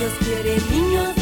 Dios quiere niños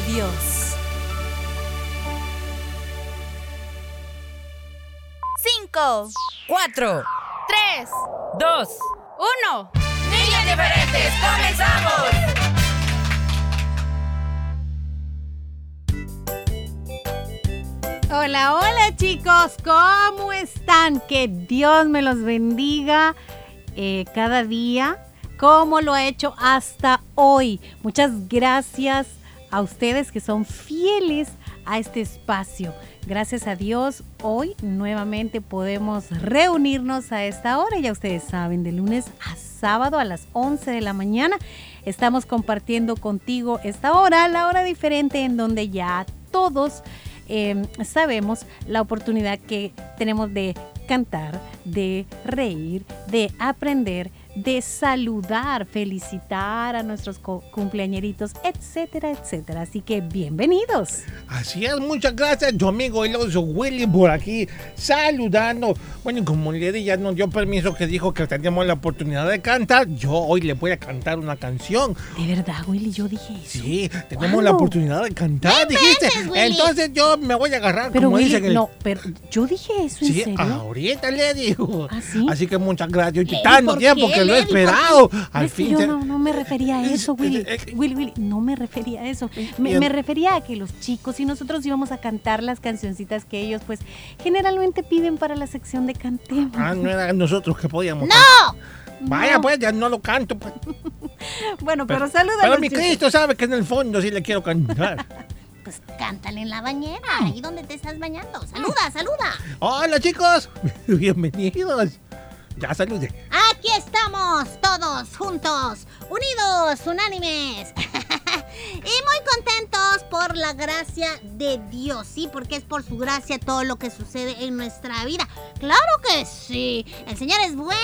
de Dios. Cinco, Cuatro, tres, dos, uno. niños diferentes, comenzamos. Hola, hola chicos, ¿cómo están? Que Dios me los bendiga eh, cada día, como lo ha hecho hasta hoy. Muchas gracias a ustedes que son fieles a este espacio. Gracias a Dios, hoy nuevamente podemos reunirnos a esta hora. Ya ustedes saben, de lunes a sábado a las 11 de la mañana estamos compartiendo contigo esta hora, la hora diferente en donde ya todos eh, sabemos la oportunidad que tenemos de cantar, de reír, de aprender, de saludar, felicitar a nuestros cumpleañeritos, etcétera, etcétera. Así que bienvenidos. Así es, muchas gracias, tu amigo el oso Willy por aquí saludando. Bueno, como Lady ya nos dio permiso que dijo que teníamos la oportunidad de cantar, yo hoy le voy a cantar una canción. De verdad, Willy, yo dije eso. Sí, tenemos ¿Cuándo? la oportunidad de cantar, dijiste. Entonces yo me voy a agarrar, Pero como Willy, dicen. el- no, pero yo dije eso, ¿en Sí, serio? ahorita le digo. ¿Ah, sí? Así que muchas gracias. ¿por tiempo que lo esperado. Al Es que fin. yo no, no me refería a eso, Willy. eh, eh, Willy, Willy, no me refería a eso. Me, refería a que los chicos y nosotros íbamos a cantar las cancioncitas que ellos, pues, generalmente piden para la sección de cantemos. Ah, no era nosotros que podíamos. ¡No! Vaya, No. pues, ya no lo canto. pues. Bueno, pero, saluda a Pero los mi chicos. Cristo sabe que en el fondo sí le quiero cantar. Pues cántale en la bañera, ahí donde te estás bañando. Saluda, saluda. Hola, chicos. Bienvenidos. Ya saludé. Aquí estamos todos juntos, unidos, unánimes. y muy contentos por la gracia de Dios, sí, porque es por su gracia todo lo que sucede en nuestra vida. Claro que sí, el Señor es bueno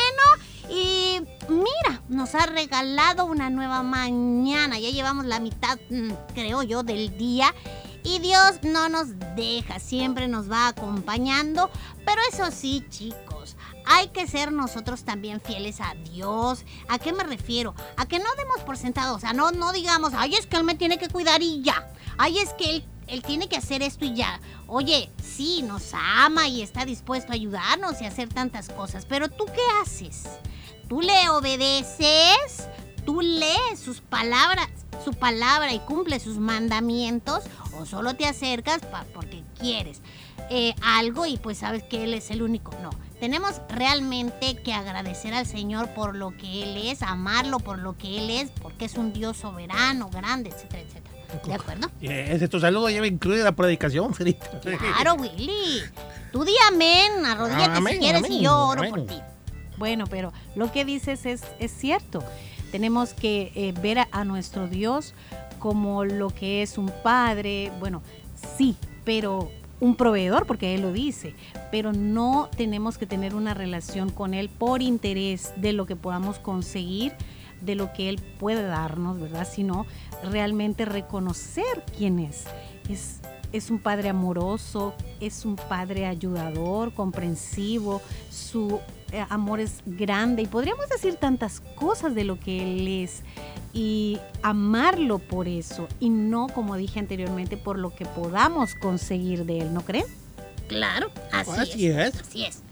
y mira, nos ha regalado una nueva mañana. Ya llevamos la mitad, mm, creo yo, del día. Y Dios no nos deja, siempre nos va acompañando. Pero eso sí, chicos, hay que ser nosotros también fieles a Dios. ¿A qué me refiero? A que no demos por sentado, o sea, no, no digamos, ay, es que Él me tiene que cuidar y ya. Ay, es que Él, él tiene que hacer esto y ya. Oye, sí, nos ama y está dispuesto a ayudarnos y a hacer tantas cosas, pero ¿tú qué haces? ¿Tú le obedeces? ¿Tú lees sus palabras, su palabra y cumples sus mandamientos? ¿O solo te acercas porque quieres eh, algo y pues sabes que Él es el único? No. Tenemos realmente que agradecer al Señor por lo que Él es, amarlo por lo que Él es, porque es un Dios soberano, grande, etcétera, etcétera. ¿De acuerdo? Ese tu saludo lleva incluida la predicación, Felita. Claro, Willy. Tú di amén, arrodíllate Amén, si quieres amén, y yo oro amén. por ti. Bueno, pero lo que dices es, es cierto. Tenemos que eh, ver a, a nuestro Dios como lo que es un padre, bueno, sí, pero un proveedor, porque Él lo dice, pero no tenemos que tener una relación con Él por interés de lo que podamos conseguir de lo que Él puede darnos, ¿verdad? Sino realmente reconocer quién es. Es, es un Padre amoroso, es un Padre ayudador, comprensivo, su amor es grande y podríamos decir tantas cosas de lo que Él es y amarlo por eso y no, como dije anteriormente, por lo que podamos conseguir de Él, ¿no creen? Claro, así, Así es, es. Así es.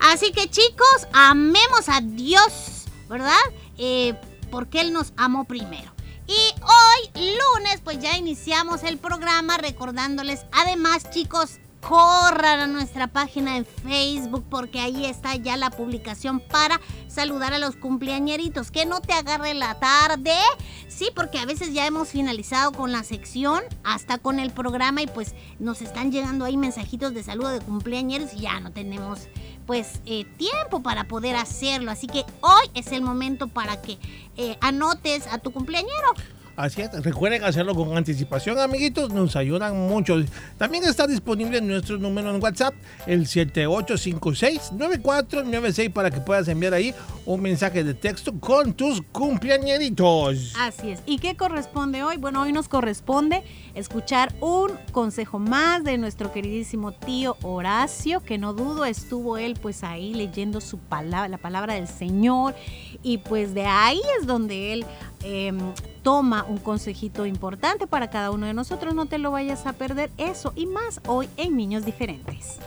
Así que chicos, amemos a Dios, ¿verdad? Eh, porque Él nos amó primero. Y hoy, lunes, pues ya iniciamos el programa recordándoles, además chicos, corran a nuestra página de Facebook porque ahí está ya la publicación para saludar a los cumpleañeritos. Que no te agarre la tarde. Sí, porque a veces ya hemos finalizado con la sección, hasta con el programa y pues nos están llegando ahí mensajitos de saludo de cumpleañeros y ya no tenemos pues eh, tiempo para poder hacerlo. Así que hoy es el momento para que eh, anotes a tu cumpleañero. Así es, recuerden hacerlo con anticipación, amiguitos, nos ayudan mucho. También está disponible nuestro número en WhatsApp, el 7856-9496, para que puedas enviar ahí un mensaje de texto con tus cumpleañeritos. Así es. ¿Y qué corresponde hoy? Bueno, hoy nos corresponde escuchar un consejo más de nuestro queridísimo tío Horacio, que no dudo estuvo él pues ahí leyendo su palabra, la palabra del Señor, y pues de ahí es donde él eh, toma un consejito importante para cada uno de nosotros. No te lo vayas a perder eso y más hoy en Niños Diferentes.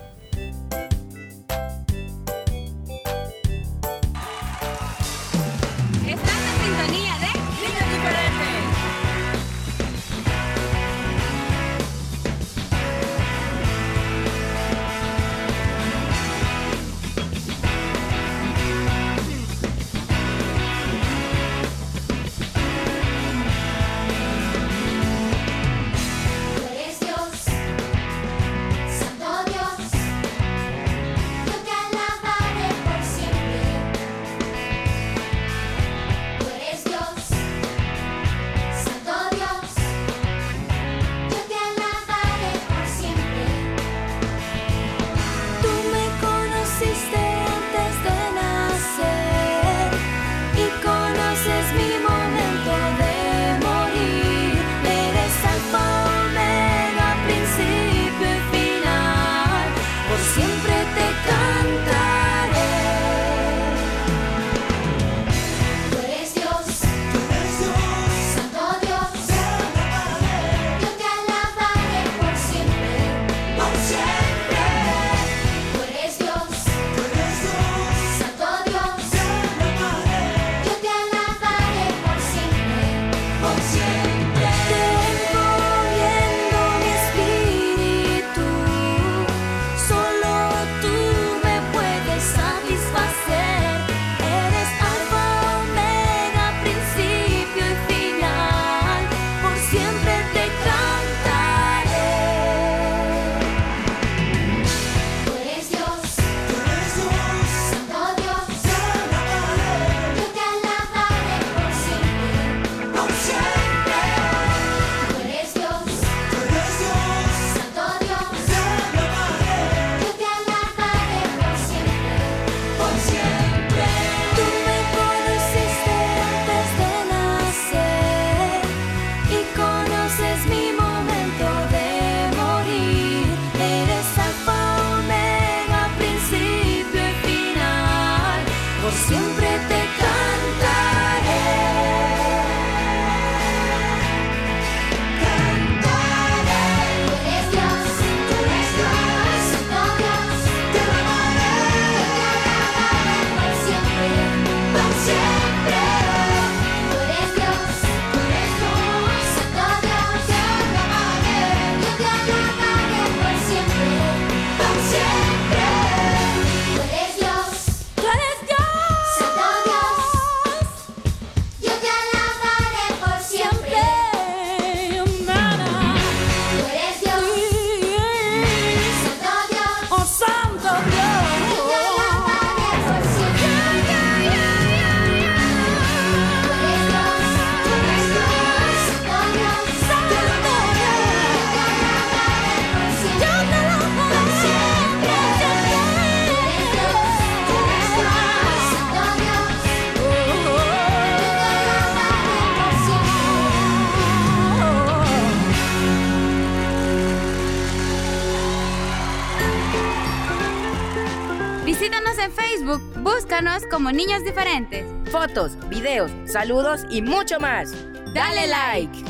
Como Niños Diferentes. Fotos, videos, saludos y mucho más. Dale like.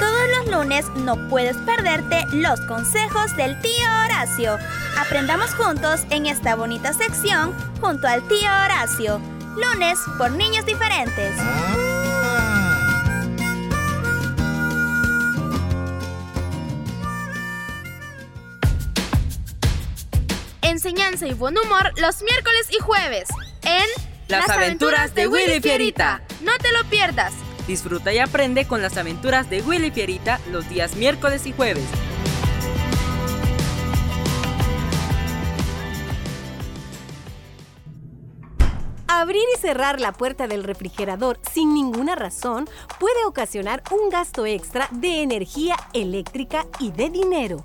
Todos los lunes no puedes perderte los consejos del tío Horacio. Aprendamos juntos en esta bonita sección junto al tío Horacio. Lunes por niños diferentes. Enseñanza y buen humor los miércoles y jueves en Las aventuras de Willy Fierita. No te lo pierdas. Disfruta y aprende con las aventuras de Willy Fierita los días miércoles y jueves. Abrir y cerrar la puerta del refrigerador sin ninguna razón puede ocasionar un gasto extra de energía eléctrica y de dinero.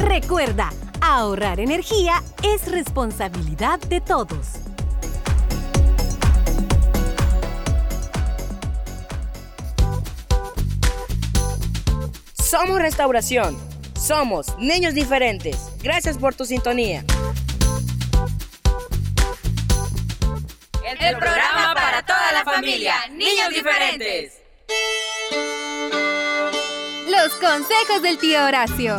Recuerda, ahorrar energía es responsabilidad de todos. Somos Restauración. Somos niños diferentes. Gracias por tu sintonía. El programa para toda la familia, Niños Diferentes. Los consejos del tío Horacio.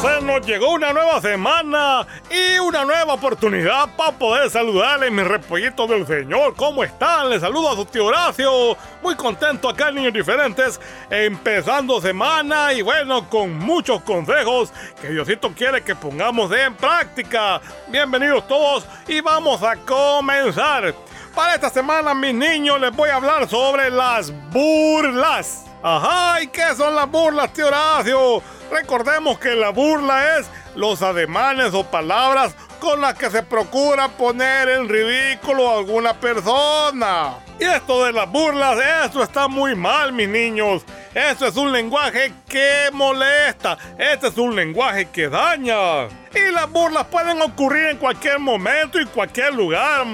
Se nos llegó una nueva semana y una nueva oportunidad para poder saludarle mis repollitos del Señor. ¿Cómo están? Les saludo a su tío Horacio. Muy contento acá en Niños Diferentes, empezando semana y bueno, con muchos consejos que Diosito quiere que pongamos en práctica. Bienvenidos todos y vamos a comenzar. Para esta semana, mis niños, les voy a hablar sobre las burlas. Ajá, ¿y qué son las burlas, tío Horacio? Recordemos que la burla es los ademanes o palabras con las que se procura poner en ridículo a alguna persona. Y esto de las burlas, eso está muy mal, mis niños. Esto es un lenguaje que molesta. Este es un lenguaje que daña. Y las burlas pueden ocurrir en cualquier momento y cualquier lugar.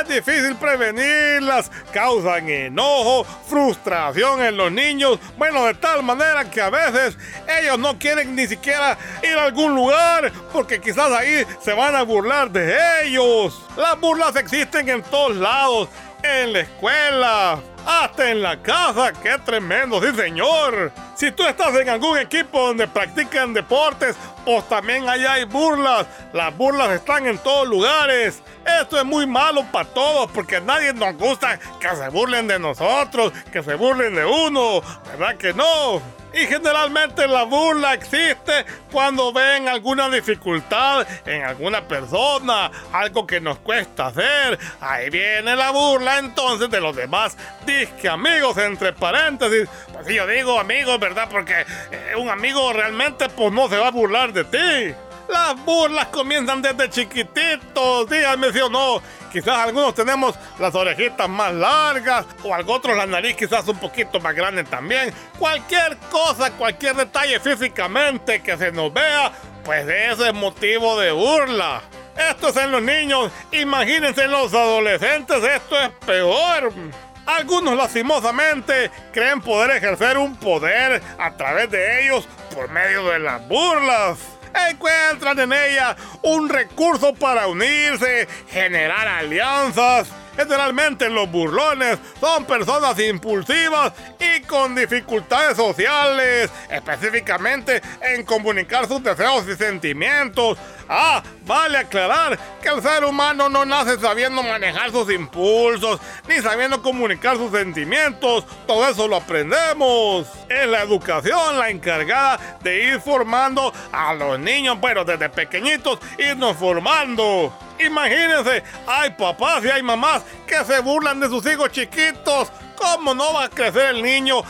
Es difícil prevenirlas, causan enojo, frustración en los niños, bueno, de tal manera que a veces ellos no quieren ni siquiera ir a algún lugar porque quizás ahí se van a burlar de ellos. Las burlas existen en todos lados, en la escuela, hasta en la casa. ¡Qué tremendo! ¡Sí, señor! Si tú estás en algún equipo donde practican deportes, pues también allá hay burlas. Las burlas están en todos lugares. Esto es muy malo para todos porque a nadie nos gusta que se burlen de nosotros, que se burlen de uno. ¿Verdad que no? Y generalmente la burla existe cuando ven alguna dificultad en alguna persona, algo que nos cuesta hacer. Ahí viene la burla entonces de los demás disque amigos, entre paréntesis. Pues yo digo amigos, ¿verdad? Porque eh, un amigo realmente pues no se va a burlar de ti. Las burlas comienzan desde chiquititos, díganme si o no. Quizás algunos tenemos las orejitas más largas o algo otros la nariz quizás un poquito más grande también. Cualquier cosa, cualquier detalle físicamente que se nos vea, pues eso es motivo de burla. Esto es en los niños, imagínense en los adolescentes, esto es peor. Algunos lastimosamente creen poder ejercer un poder a través de ellos por medio de las burlas encuentran en ella un recurso para unirse, generar alianzas. Generalmente los burlones son personas impulsivas y con dificultades sociales, específicamente en comunicar sus deseos y sentimientos. Ah, vale aclarar que el ser humano no nace sabiendo manejar sus impulsos, ni sabiendo comunicar sus sentimientos. Todo eso lo aprendemos. Es la educación la encargada de ir formando a los niños, pero desde pequeñitos irnos formando. Imagínense, hay papás y hay mamás que se burlan de sus hijos chiquitos. ¿Cómo no va a crecer el niño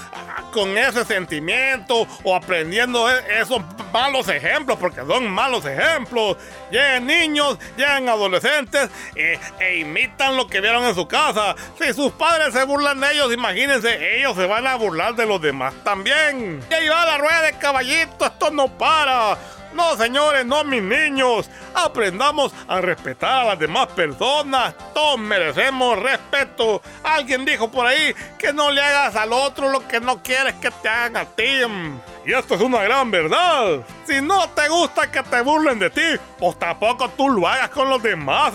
con ese sentimiento o aprendiendo e-, esos malos ejemplos? Porque son malos ejemplos. Llegan niños, llegan adolescentes e, e imitan lo que vieron en su casa. Si sus padres se burlan de ellos, imagínense, ellos se van a burlar de los demás también. Y ahí va la rueda de caballito, esto no para. No, señores, no, mis niños. Aprendamos a respetar a las demás personas. Todos merecemos respeto. Alguien dijo por ahí que no le hagas al otro lo que no quieres que te hagan a ti. Y esto es una gran verdad. Si no te gusta que te burlen de ti, pues tampoco tú lo hagas con los demás.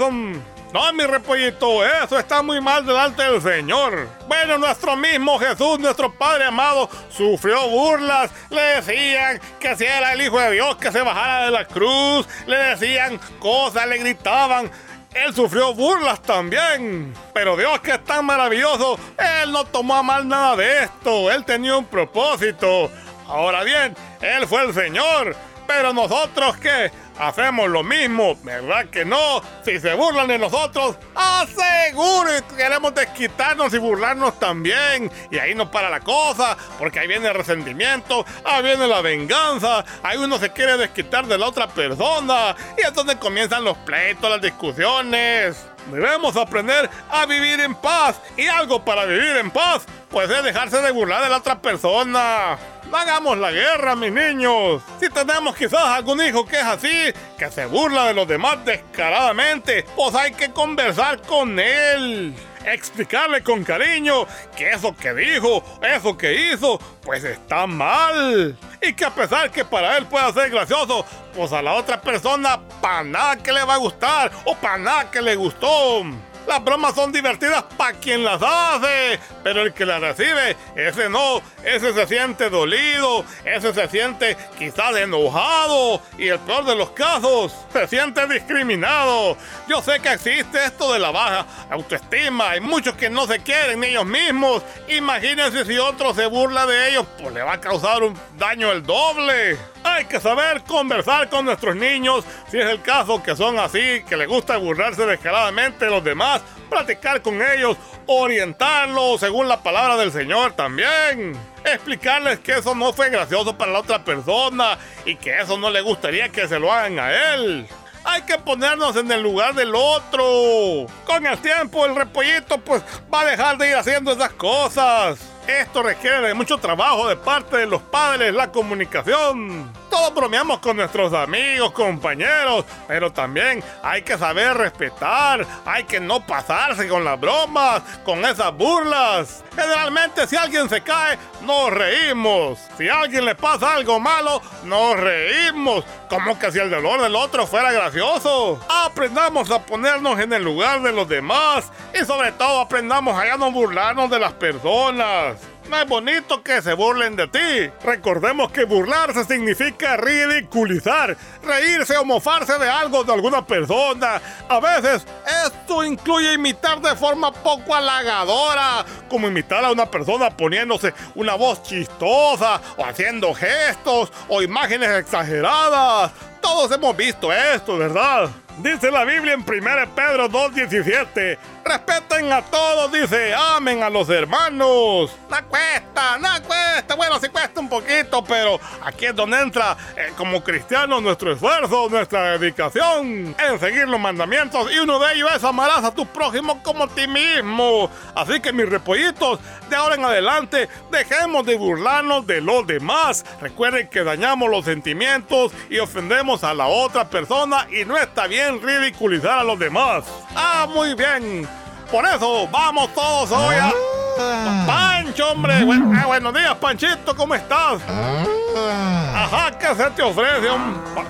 No, mi repollito, eso está muy mal delante del Señor. Bueno, nuestro mismo Jesús, nuestro Padre amado, sufrió burlas. Le decían que si era el Hijo de Dios, que se bajara de la cruz. Le decían cosas, le gritaban. Él sufrió burlas también. Pero Dios que es tan maravilloso, Él no tomó a mal nada de esto. Él tenía un propósito. Ahora bien, Él fue el Señor. Pero nosotros qué? Hacemos lo mismo, ¿verdad que no? Si se burlan de nosotros, aseguro que queremos desquitarnos y burlarnos también. Y ahí no para la cosa, porque ahí viene el resentimiento, ahí viene la venganza, ahí uno se quiere desquitar de la otra persona. Y es donde comienzan los pleitos, las discusiones. Debemos aprender a vivir en paz. Y algo para vivir en paz, pues es dejarse de burlar de la otra persona. Hagamos la guerra, mis niños. Si tenemos quizás algún hijo que es así, que se burla de los demás descaradamente, pues hay que conversar con él. Explicarle con cariño que eso que dijo, eso que hizo, pues está mal. Y que a pesar que para él pueda ser gracioso, pues a la otra persona para nada que le va a gustar o para nada que le gustó. Las bromas son divertidas para quien las hace, pero el que las recibe, ese no, ese se siente dolido, ese se siente quizás enojado y el peor de los casos, se siente discriminado. Yo sé que existe esto de la baja autoestima, hay muchos que no se quieren ni ellos mismos. Imagínense si otro se burla de ellos, pues le va a causar un daño el doble. Hay que saber conversar con nuestros niños, si es el caso que son así, que les gusta burlarse descaradamente de los demás, platicar con ellos, orientarlos según la palabra del Señor también. Explicarles que eso no fue gracioso para la otra persona y que eso no le gustaría que se lo hagan a él. Hay que ponernos en el lugar del otro. Con el tiempo el repollito pues va a dejar de ir haciendo esas cosas. Esto requiere de mucho trabajo de parte de los padres, la comunicación. Todos bromeamos con nuestros amigos, compañeros, pero también hay que saber respetar, hay que no pasarse con las bromas, con esas burlas. Generalmente si alguien se cae, nos reímos. Si a alguien le pasa algo malo, nos reímos. Como que si el dolor del otro fuera gracioso. Aprendamos a ponernos en el lugar de los demás y sobre todo aprendamos a no burlarnos de las personas. Es bonito que se burlen de ti. Recordemos que burlarse significa ridiculizar, reírse o mofarse de algo de alguna persona. A veces esto incluye imitar de forma poco halagadora, como imitar a una persona poniéndose una voz chistosa o haciendo gestos o imágenes exageradas. Todos hemos visto esto, ¿verdad? Dice la Biblia en 1 Pedro 2.17. Respeten a todos, dice, amen a los hermanos. No cuesta, no cuesta. Bueno, sí cuesta un poquito, pero aquí es donde entra eh, como cristianos nuestro esfuerzo, nuestra dedicación en seguir los mandamientos. Y uno de ellos es amarás a tu prójimo como a ti mismo. Así que mis repollitos, de ahora en adelante, dejemos de burlarnos de los demás. Recuerden que dañamos los sentimientos y ofendemos a la otra persona y no está bien ridiculizar a los demás. Ah, muy bien. Por eso vamos todos hoy a... Ah. Pancho, hombre. ah, buenos días, Panchito, ¿cómo estás? Ah. Ajá, ¿qué se te ofrece?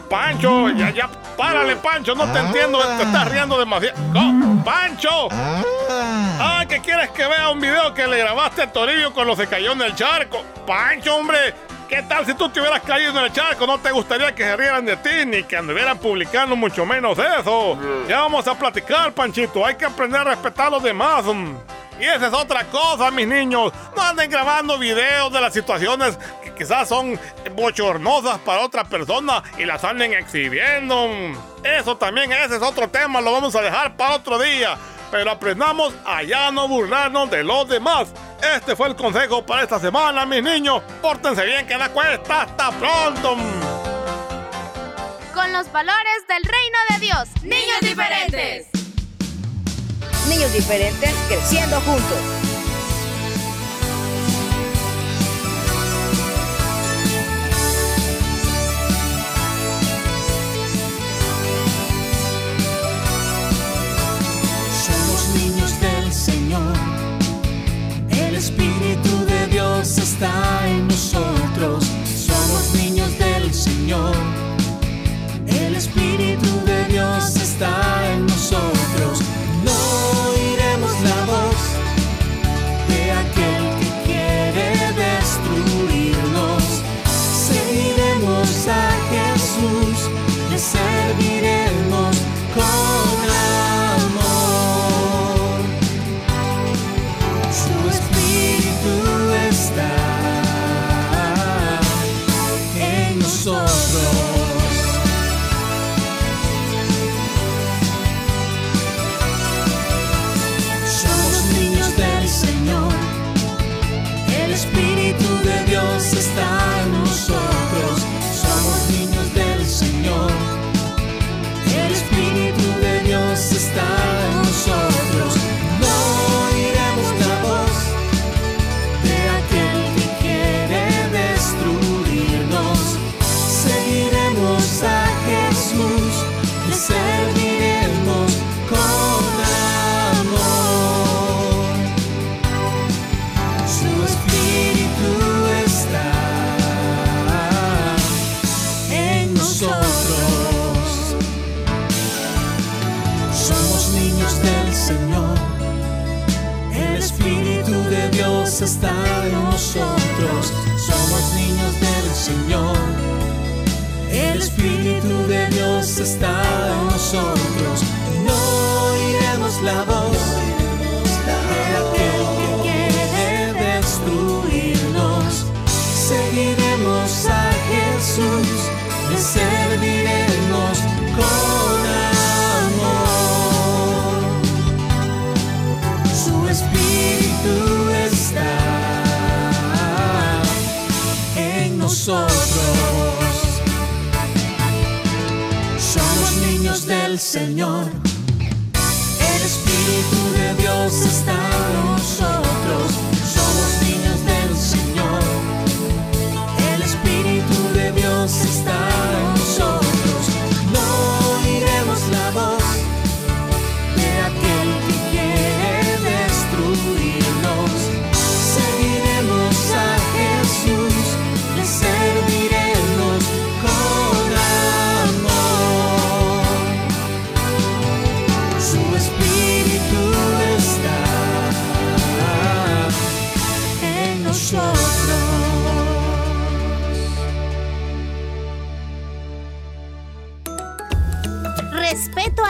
Pancho, ya, ya, párale, Pancho, no te entiendo, te estás riendo demasiado. ¡Pancho! Ah. ¿qué quieres que vea un video que le grabaste a Toribio cuando se cayó en el charco? Pancho, hombre, ¿Qué tal si tú te hubieras caído en el charco? No te gustaría que se rieran de ti ni que anduvieran publicando mucho menos eso. Ya vamos a platicar, Panchito. Hay que aprender a respetar a los demás. Y esa es otra cosa, mis niños. No anden grabando videos de las situaciones que quizás son bochornosas para otra persona y las anden exhibiendo. Eso también, ese es otro tema, lo vamos a dejar para otro día. Pero aprendamos a ya no burlarnos de los demás. Este fue el consejo para esta semana, mis niños. Pórtense bien, que la cuesta. Hasta pronto. Con los valores del reino de Dios. Niños diferentes. Niños diferentes creciendo juntos. El Espíritu de Dios está en nosotros. Somos niños del Señor. El Espíritu de Dios está en nosotros. Nosotros. Somos niños del Señor. El Espíritu de Dios está en nosotros. Somos niños del Señor. El Espíritu de Dios está en nosotros. No oiremos la voz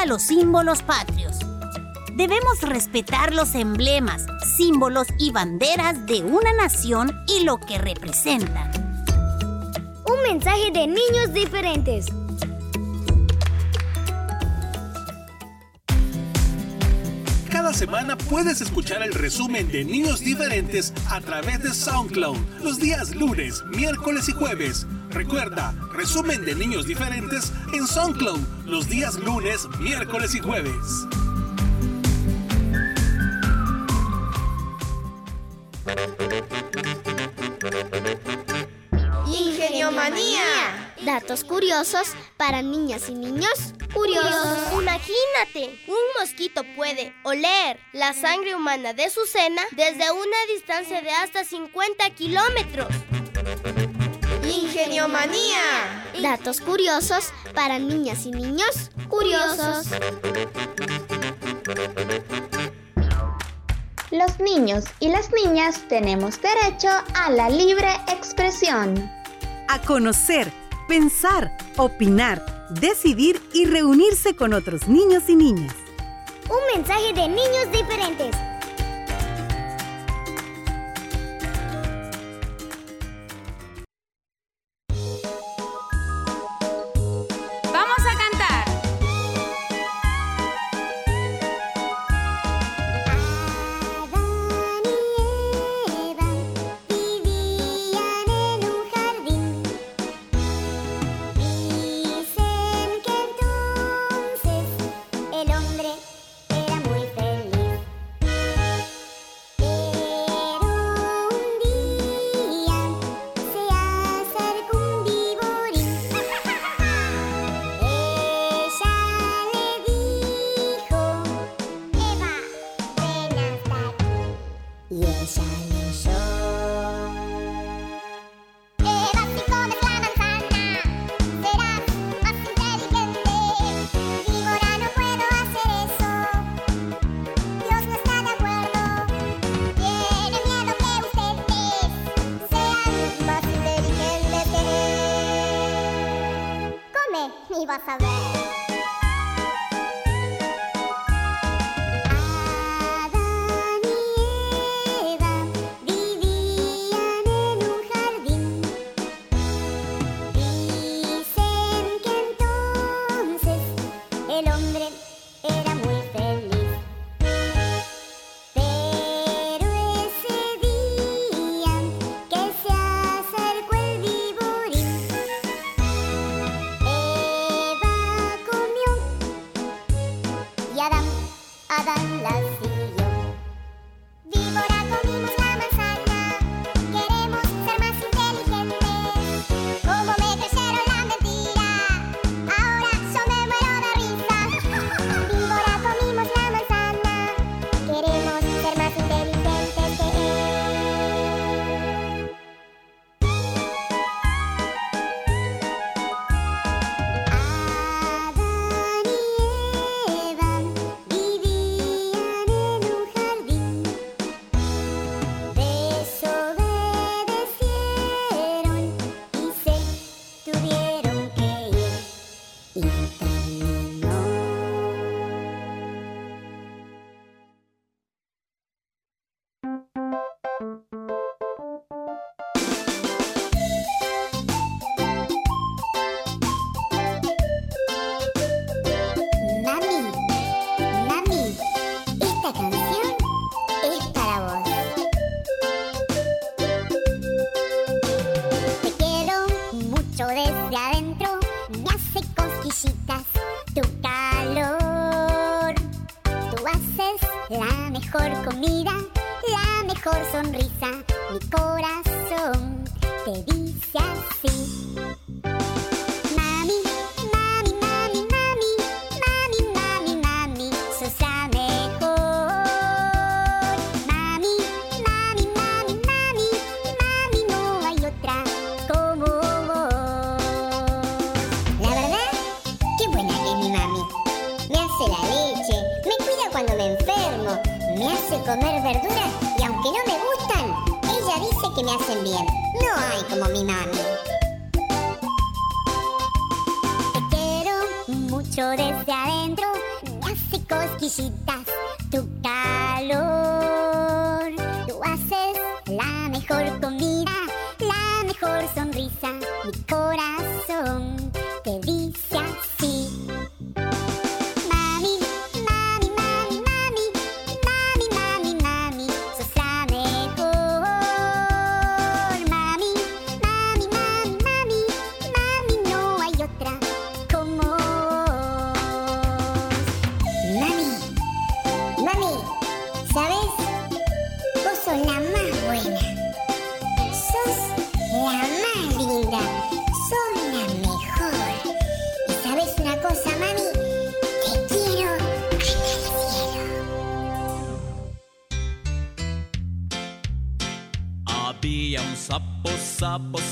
a los símbolos patrios. Debemos respetar los emblemas, símbolos y banderas de una nación y lo que representan. Un mensaje de niños diferentes. Cada semana puedes escuchar el resumen de Niños Diferentes a través de SoundCloud los días lunes, miércoles y jueves. Recuerda, resumen de Niños Diferentes en SoundCloud los días lunes, miércoles y jueves. Ingenio Manía. Datos curiosos para niñas y niños curiosos. Imagínate, un mosquito puede oler la sangre humana de su cena desde una distancia de hasta 50 kilómetros. Ingeniomanía. Datos curiosos para niñas y niños curiosos. Los niños y las niñas tenemos derecho a la libre expresión. A conocer, pensar, opinar, decidir y reunirse con otros niños y niñas. Un mensaje de niños diferentes. ni vas a ver.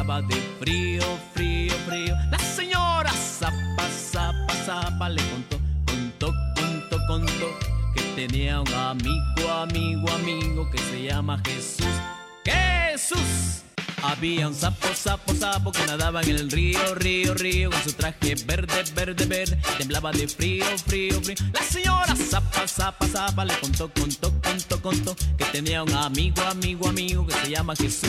Temblaba de frío, frío, frío. La señora zapa, zapa, zapa le contó, contó, contó, contó. Que tenía un amigo, amigo, amigo que se llama Jesús. Jesús. Había un sapo, sapo, sapo que nadaba en el río, río, río Con su traje verde, verde, verde Temblaba de frío, frío, frío La señora zapa, zapa, zapa Le contó, contó, contó, contó Que tenía un amigo, amigo, amigo Que se llama Jesús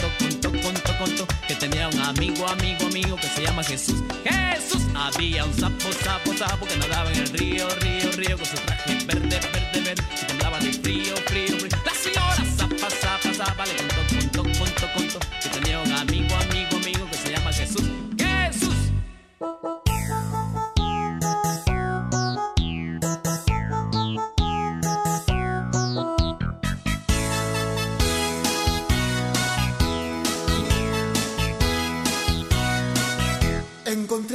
amigo, amigo Que se llama Jesús. Jesús Había un sapo, sapo, sapo Que nadaba en el río, río, río Con su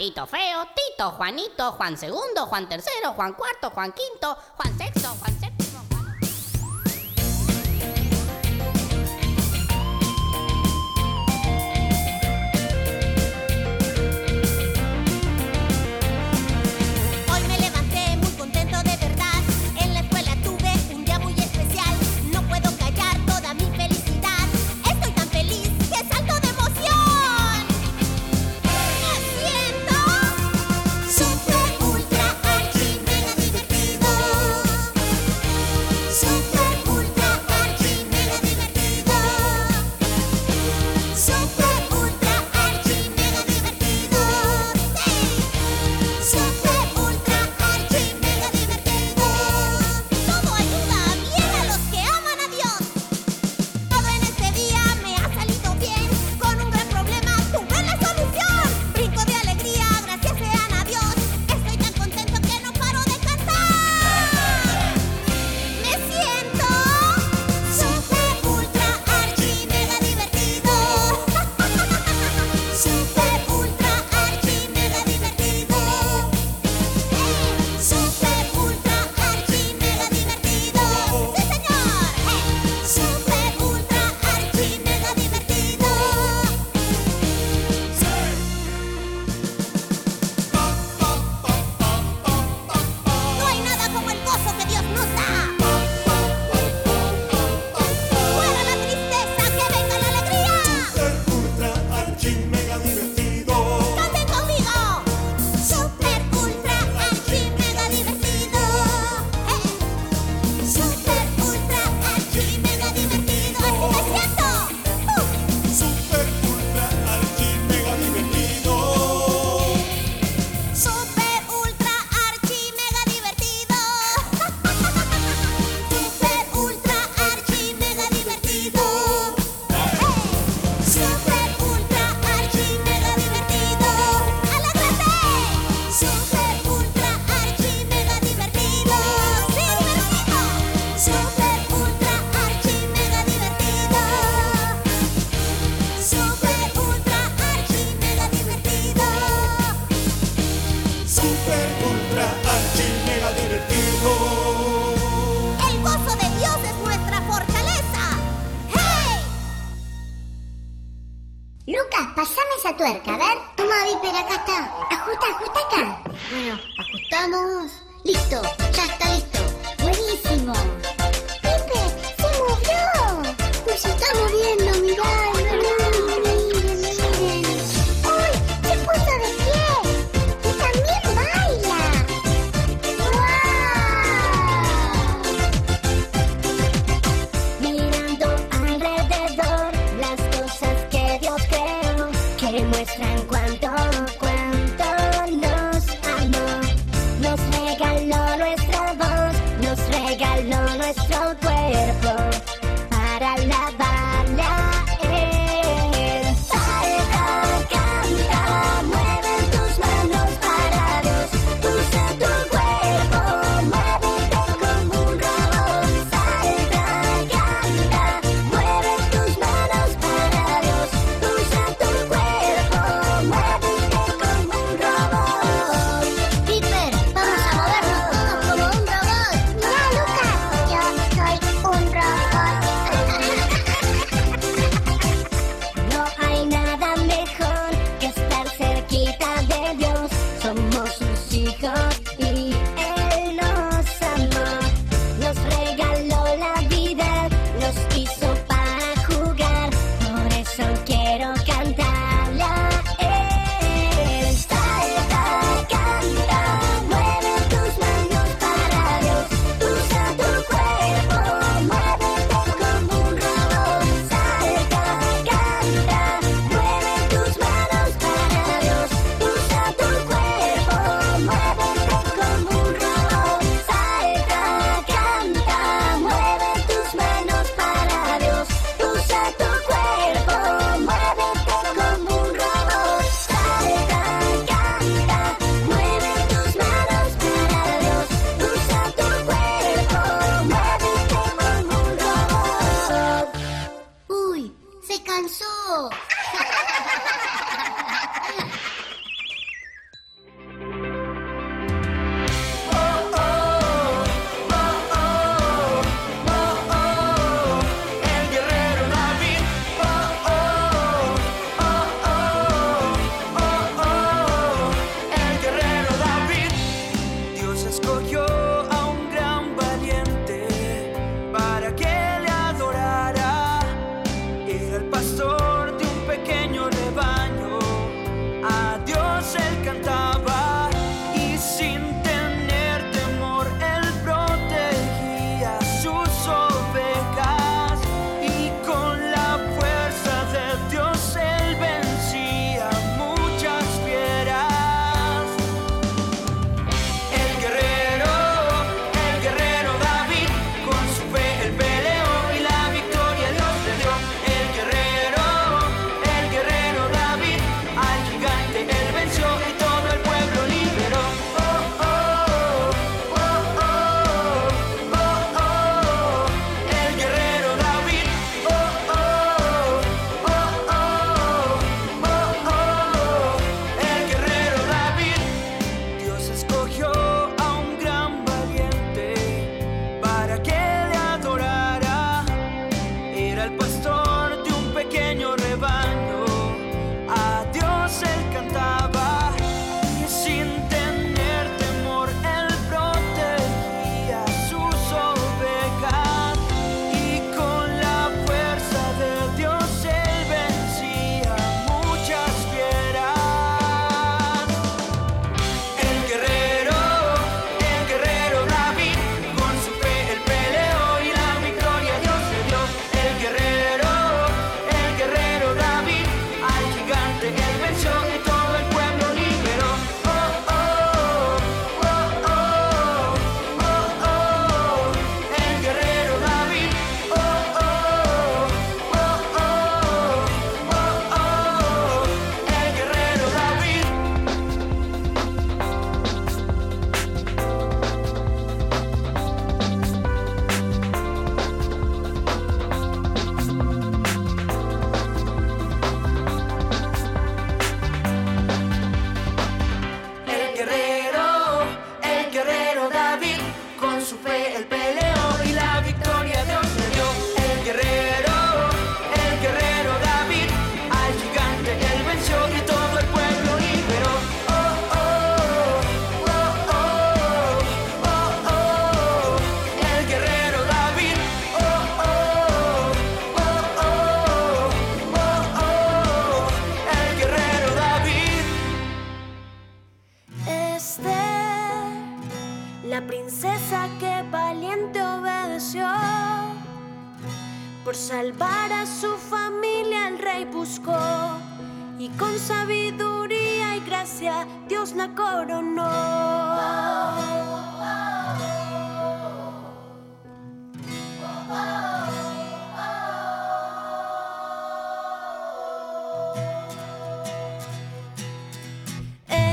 Tito Feo, Tito, Juanito, Juan Segundo, Juan Tercero, Juan Cuarto, Juan Quinto.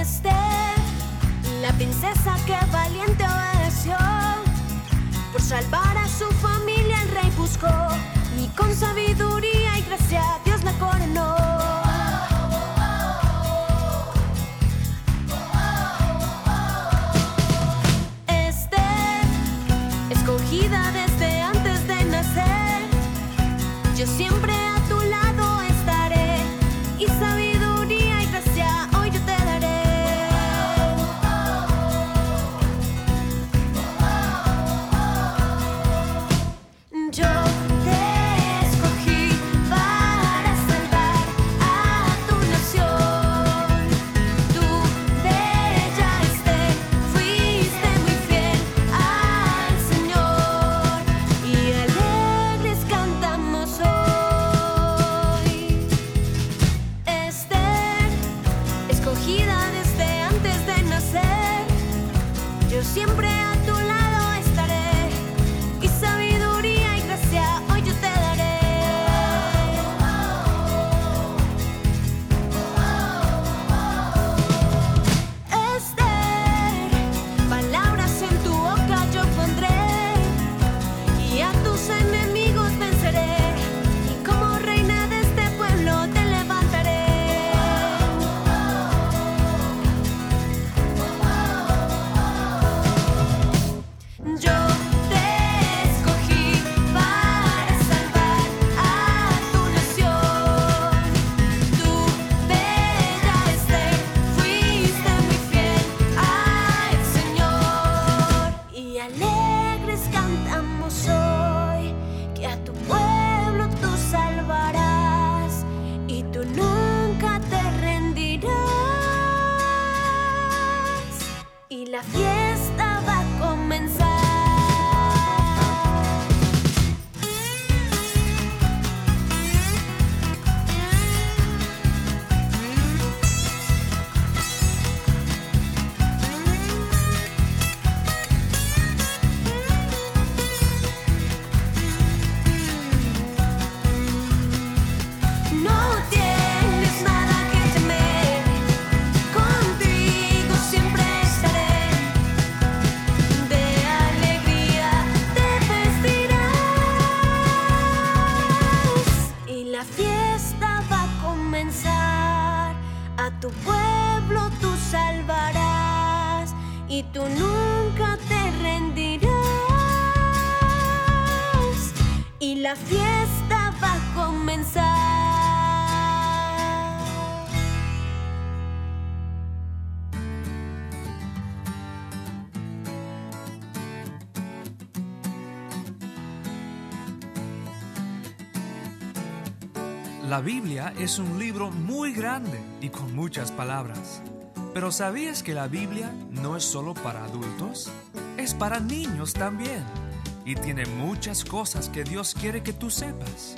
Esther, la princesa que valiente obedeció. Por salvar a su familia el rey buscó. Y con sabiduría y gracia Dios la coronó. Es un libro muy grande y con muchas palabras. Pero ¿sabías que la Biblia no es solo para adultos? Es para niños también. Y tiene muchas cosas que Dios quiere que tú sepas.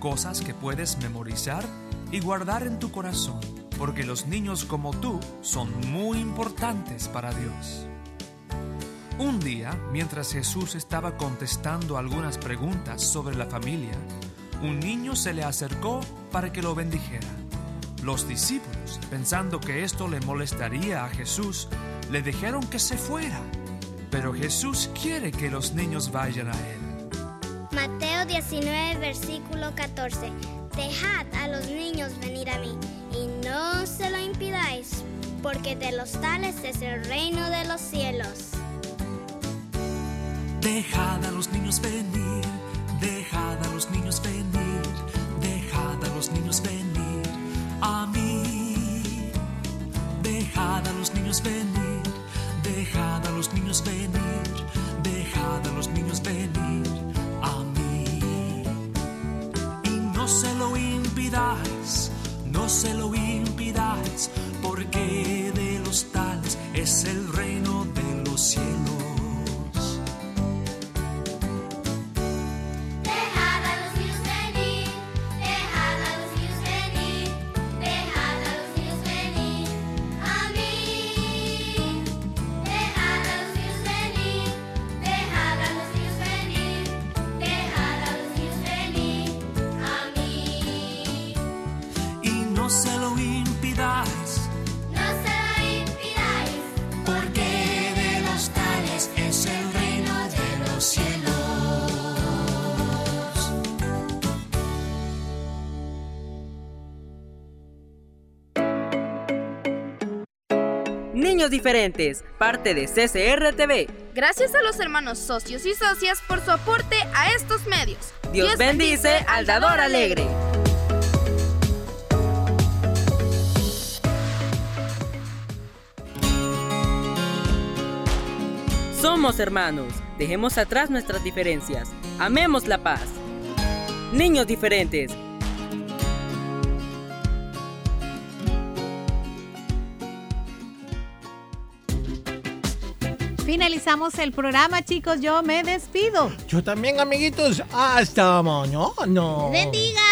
Cosas que puedes memorizar y guardar en tu corazón. Porque los niños como tú son muy importantes para Dios. Un día, mientras Jesús estaba contestando algunas preguntas sobre la familia, un niño se le acercó para que lo bendijera. Los discípulos, pensando que esto le molestaría a Jesús, le dijeron que se fuera. Pero Jesús quiere que los niños vayan a él. Mateo 19, versículo 14. Dejad a los niños venir a mí y no se lo impidáis, porque de los tales es el reino de los cielos. Dejad a los niños venir, dejad a los niños venir, Dejad a los niños venir, dejad a los niños venir, dejad a los niños venir a mí. Y no se lo impidáis, no se lo impidáis, porque de los tales es el reino se lo impidáis, No se lo impidáis, porque de los tales es el reino de los cielos. Niños diferentes, parte de CCR TV. Gracias a los hermanos socios y socias por su aporte a estos medios. Dios, bendice al dador alegre. Somos hermanos, dejemos atrás nuestras diferencias, amemos la paz. Niños diferentes, Finalizamos el programa, chicos. Yo me despido. Yo también, amiguitos. Hasta mañana. Bendiga.